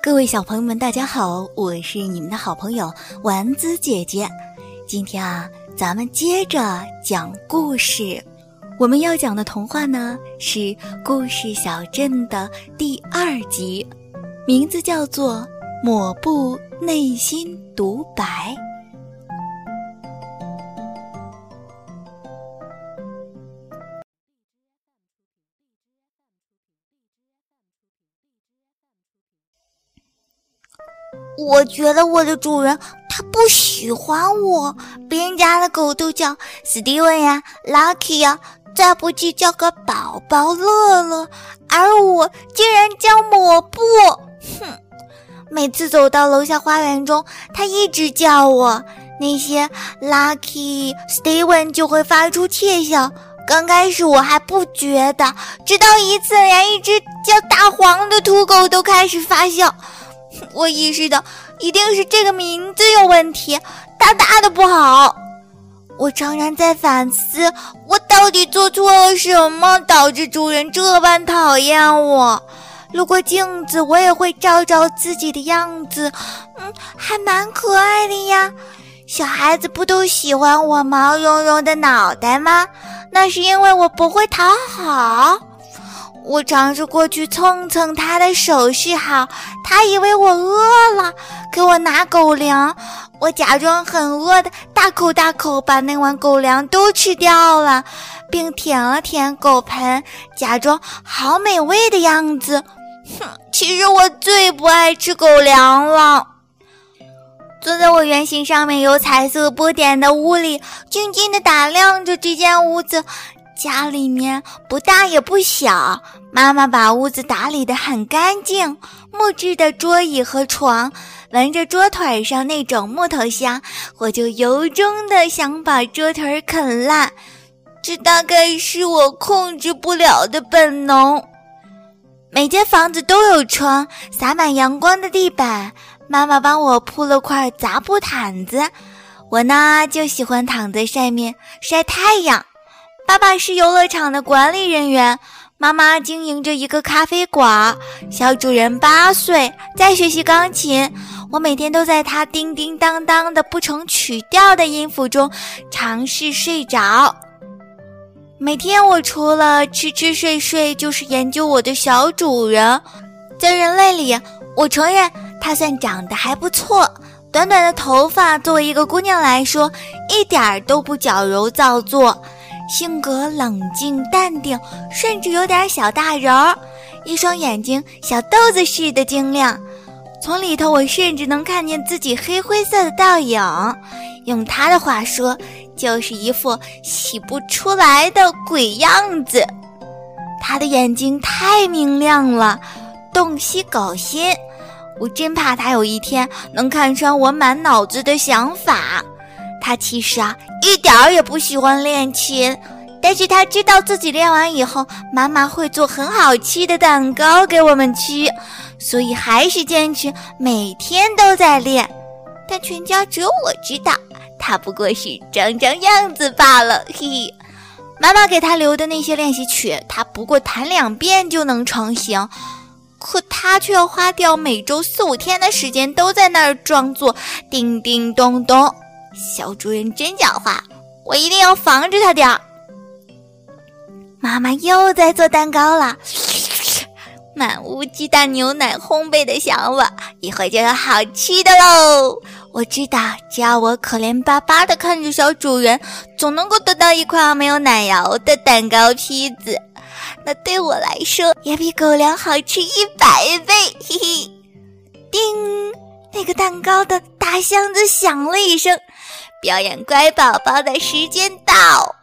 各位小朋友们，大家好，我是你们的好朋友丸子姐姐。今天啊，咱们接着讲故事。我们要讲的童话呢，是《故事小镇》的第二集，名字叫做《抹布内心独白》。我觉得我的主人他不喜欢我，别人家的狗都叫史蒂文呀、Lucky 呀，再不济叫个宝宝乐乐，而我竟然叫抹布。哼！每次走到楼下花园中，他一直叫我，那些 Lucky、Steven 就会发出窃笑。刚开始我还不觉得，直到一次，连一只叫大黄的土狗都开始发笑。我意识到，一定是这个名字有问题，大大的不好。我常常在反思，我到底做错了什么，导致主人这般讨厌我。路过镜子，我也会照照自己的样子，嗯，还蛮可爱的呀。小孩子不都喜欢我毛茸茸的脑袋吗？那是因为我不会讨好。我尝试过去蹭蹭他的手是好，他以为我饿了，给我拿狗粮。我假装很饿的，大口大口把那碗狗粮都吃掉了，并舔了舔狗盆，假装好美味的样子。哼，其实我最不爱吃狗粮了。坐在我圆形上面有彩色波点的屋里，静静地打量着这间屋子。家里面不大也不小，妈妈把屋子打理得很干净，木质的桌椅和床，闻着桌腿上那种木头香，我就由衷的想把桌腿啃烂。这大概是我控制不了的本能。每间房子都有窗，洒满阳光的地板，妈妈帮我铺了块杂布毯子，我呢就喜欢躺在上面晒太阳。爸爸是游乐场的管理人员，妈妈经营着一个咖啡馆。小主人八岁，在学习钢琴。我每天都在他叮叮当当的不成曲调的音符中尝试睡着。每天我除了吃吃睡睡，就是研究我的小主人。在人类里，我承认他算长得还不错。短短的头发，作为一个姑娘来说，一点儿都不矫揉造作。性格冷静淡定，甚至有点小大人儿，一双眼睛小豆子似的晶亮，从里头我甚至能看见自己黑灰色的倒影。用他的话说，就是一副洗不出来的鬼样子。他的眼睛太明亮了，洞悉狗心，我真怕他有一天能看穿我满脑子的想法。他其实啊，一点儿也不喜欢练琴，但是他知道自己练完以后，妈妈会做很好吃的蛋糕给我们吃，所以还是坚持每天都在练。但全家只有我知道，他不过是装装样子罢了。嘿，妈妈给他留的那些练习曲，他不过弹两遍就能成型，可他却要花掉每周四五天的时间都在那儿装作叮叮咚咚。小主人真狡猾，我一定要防着他点儿。妈妈又在做蛋糕了，满屋鸡蛋牛奶烘焙的香味，一会儿就有好吃的喽。我知道，只要我可怜巴巴的看着小主人，总能够得到一块没有奶油的蛋糕坯子，那对我来说也比狗粮好吃一百倍。嘿嘿，叮，那个蛋糕的大箱子响了一声。表演乖宝宝的时间到！